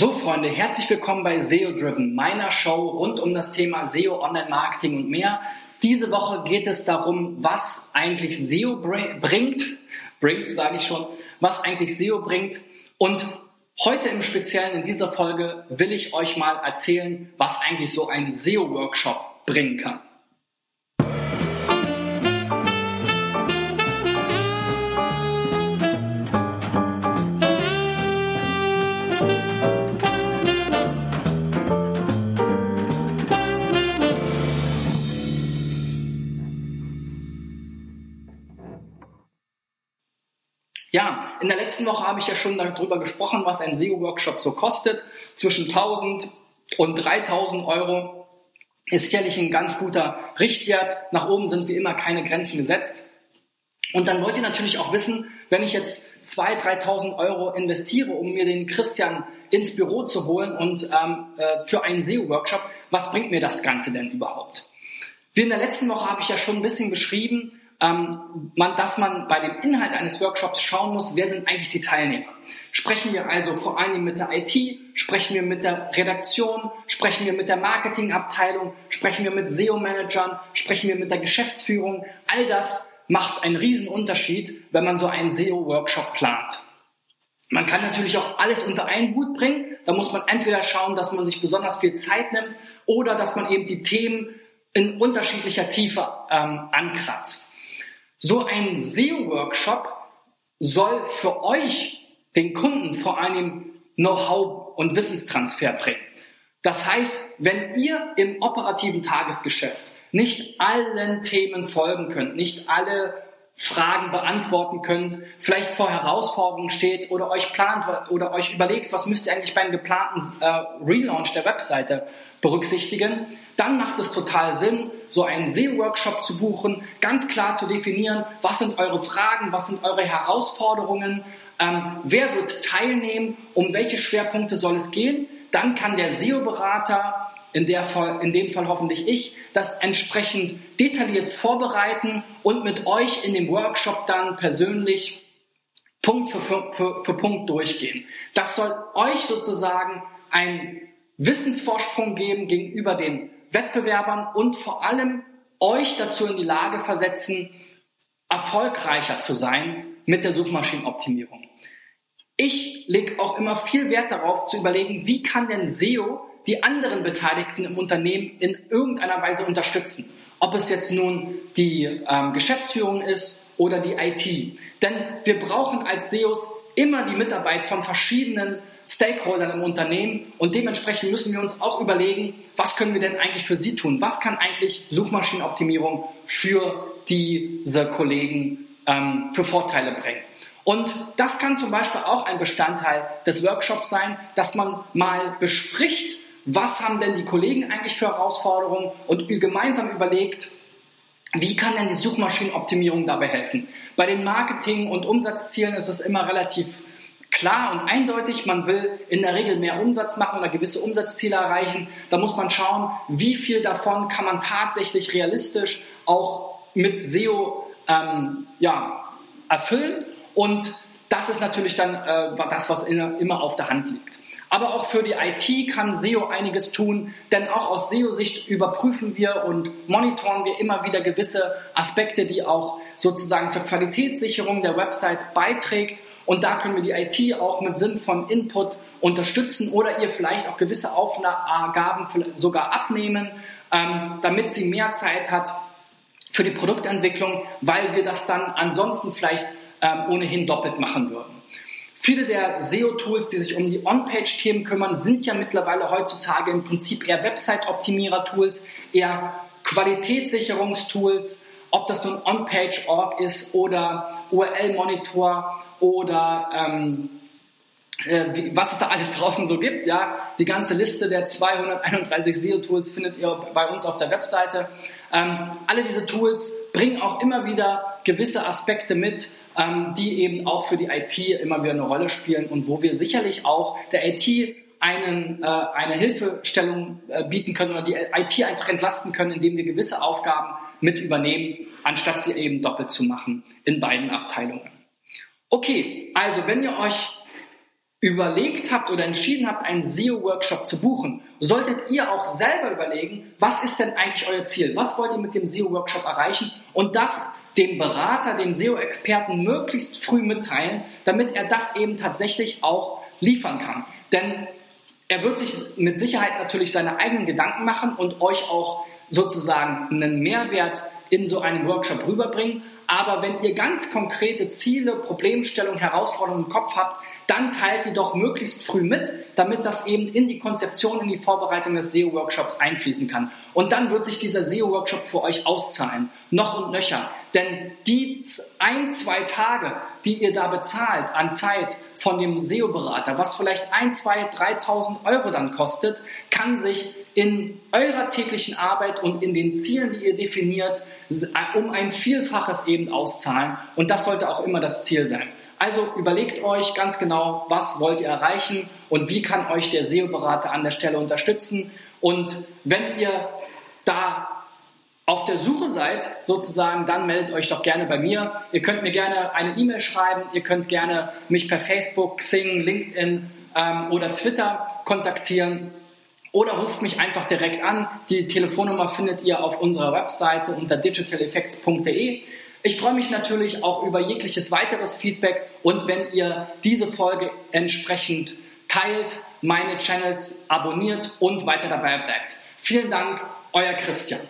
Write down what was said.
So, Freunde, herzlich willkommen bei SEO Driven, meiner Show rund um das Thema SEO, Online-Marketing und mehr. Diese Woche geht es darum, was eigentlich SEO bringt, bringt, sage ich schon, was eigentlich SEO bringt. Und heute im Speziellen in dieser Folge will ich euch mal erzählen, was eigentlich so ein SEO-Workshop bringen kann. Ja, in der letzten Woche habe ich ja schon darüber gesprochen, was ein SEO-Workshop so kostet. Zwischen 1000 und 3000 Euro ist sicherlich ein ganz guter Richtwert. Nach oben sind wie immer keine Grenzen gesetzt. Und dann wollt ihr natürlich auch wissen, wenn ich jetzt 2.000, 3.000 Euro investiere, um mir den Christian ins Büro zu holen und ähm, äh, für einen SEO-Workshop, was bringt mir das Ganze denn überhaupt? Wie in der letzten Woche habe ich ja schon ein bisschen beschrieben, ähm, man, dass man bei dem Inhalt eines Workshops schauen muss, wer sind eigentlich die Teilnehmer. Sprechen wir also vor Dingen mit der IT, sprechen wir mit der Redaktion, sprechen wir mit der Marketingabteilung, sprechen wir mit SEO-Managern, sprechen wir mit der Geschäftsführung. All das macht einen riesen Unterschied, wenn man so einen SEO-Workshop plant. Man kann natürlich auch alles unter einen Hut bringen. Da muss man entweder schauen, dass man sich besonders viel Zeit nimmt oder dass man eben die Themen in unterschiedlicher Tiefe ähm, ankratzt. So ein SEO-Workshop soll für euch, den Kunden, vor allem Know-how und Wissenstransfer bringen. Das heißt, wenn ihr im operativen Tagesgeschäft nicht allen Themen folgen könnt, nicht alle Fragen beantworten könnt, vielleicht vor Herausforderungen steht oder euch plant oder euch überlegt, was müsst ihr eigentlich beim geplanten äh, Relaunch der Webseite berücksichtigen, dann macht es total Sinn, so einen SEO-Workshop zu buchen, ganz klar zu definieren, was sind eure Fragen, was sind eure Herausforderungen, ähm, wer wird teilnehmen, um welche Schwerpunkte soll es gehen. Dann kann der SEO-Berater in, der Fall, in dem Fall hoffentlich ich, das entsprechend detailliert vorbereiten und mit euch in dem Workshop dann persönlich Punkt für, für, für Punkt durchgehen. Das soll euch sozusagen einen Wissensvorsprung geben gegenüber den Wettbewerbern und vor allem euch dazu in die Lage versetzen, erfolgreicher zu sein mit der Suchmaschinenoptimierung. Ich lege auch immer viel Wert darauf zu überlegen, wie kann denn SEO die anderen Beteiligten im Unternehmen in irgendeiner Weise unterstützen. Ob es jetzt nun die ähm, Geschäftsführung ist oder die IT. Denn wir brauchen als SEOs immer die Mitarbeit von verschiedenen Stakeholdern im Unternehmen und dementsprechend müssen wir uns auch überlegen, was können wir denn eigentlich für sie tun? Was kann eigentlich Suchmaschinenoptimierung für diese Kollegen ähm, für Vorteile bringen? Und das kann zum Beispiel auch ein Bestandteil des Workshops sein, dass man mal bespricht, was haben denn die Kollegen eigentlich für Herausforderungen und gemeinsam überlegt, wie kann denn die Suchmaschinenoptimierung dabei helfen? Bei den Marketing- und Umsatzzielen ist es immer relativ klar und eindeutig. Man will in der Regel mehr Umsatz machen oder gewisse Umsatzziele erreichen. Da muss man schauen, wie viel davon kann man tatsächlich realistisch auch mit SEO ähm, ja, erfüllen. Und das ist natürlich dann äh, das, was in, immer auf der Hand liegt. Aber auch für die IT kann SEO einiges tun, denn auch aus SEO-Sicht überprüfen wir und monitoren wir immer wieder gewisse Aspekte, die auch sozusagen zur Qualitätssicherung der Website beiträgt. Und da können wir die IT auch mit Sinn von Input unterstützen oder ihr vielleicht auch gewisse Aufgaben sogar abnehmen, ähm, damit sie mehr Zeit hat für die Produktentwicklung, weil wir das dann ansonsten vielleicht ähm, ohnehin doppelt machen würden. Viele der SEO-Tools, die sich um die On-Page-Themen kümmern, sind ja mittlerweile heutzutage im Prinzip eher Website-Optimierer-Tools, eher Qualitätssicherungstools, ob das nun On-Page-Org ist oder URL-Monitor oder ähm, äh, wie, was es da alles draußen so gibt. Ja, die ganze Liste der 231 SEO-Tools findet ihr bei uns auf der Webseite. Ähm, alle diese Tools bringen auch immer wieder gewisse Aspekte mit, ähm, die eben auch für die IT immer wieder eine Rolle spielen und wo wir sicherlich auch der IT einen, äh, eine Hilfestellung äh, bieten können oder die IT einfach entlasten können, indem wir gewisse Aufgaben mit übernehmen, anstatt sie eben doppelt zu machen in beiden Abteilungen. Okay, also wenn ihr euch überlegt habt oder entschieden habt, einen SEO-Workshop zu buchen, solltet ihr auch selber überlegen, was ist denn eigentlich euer Ziel? Was wollt ihr mit dem SEO-Workshop erreichen? Und das dem Berater, dem SEO-Experten möglichst früh mitteilen, damit er das eben tatsächlich auch liefern kann. Denn er wird sich mit Sicherheit natürlich seine eigenen Gedanken machen und euch auch sozusagen einen Mehrwert in so einem Workshop rüberbringen. Aber wenn ihr ganz konkrete Ziele, Problemstellungen, Herausforderungen im Kopf habt, dann teilt die doch möglichst früh mit, damit das eben in die Konzeption, in die Vorbereitung des SEO-Workshops einfließen kann. Und dann wird sich dieser SEO-Workshop für euch auszahlen. Noch und nöcher. Denn die ein, zwei Tage, die ihr da bezahlt an Zeit von dem SEO-Berater, was vielleicht ein, zwei, 3.000 Euro dann kostet, kann sich in eurer täglichen Arbeit und in den Zielen, die ihr definiert, um ein Vielfaches eben auszahlen. Und das sollte auch immer das Ziel sein. Also überlegt euch ganz genau, was wollt ihr erreichen und wie kann euch der SEO-Berater an der Stelle unterstützen. Und wenn ihr da auf der Suche seid, sozusagen, dann meldet euch doch gerne bei mir. Ihr könnt mir gerne eine E-Mail schreiben, ihr könnt gerne mich per Facebook, Xing, LinkedIn ähm, oder Twitter kontaktieren oder ruft mich einfach direkt an. Die Telefonnummer findet ihr auf unserer Webseite unter digitaleffects.de. Ich freue mich natürlich auch über jegliches weiteres Feedback und wenn ihr diese Folge entsprechend teilt, meine Channels abonniert und weiter dabei bleibt. Vielen Dank, euer Christian.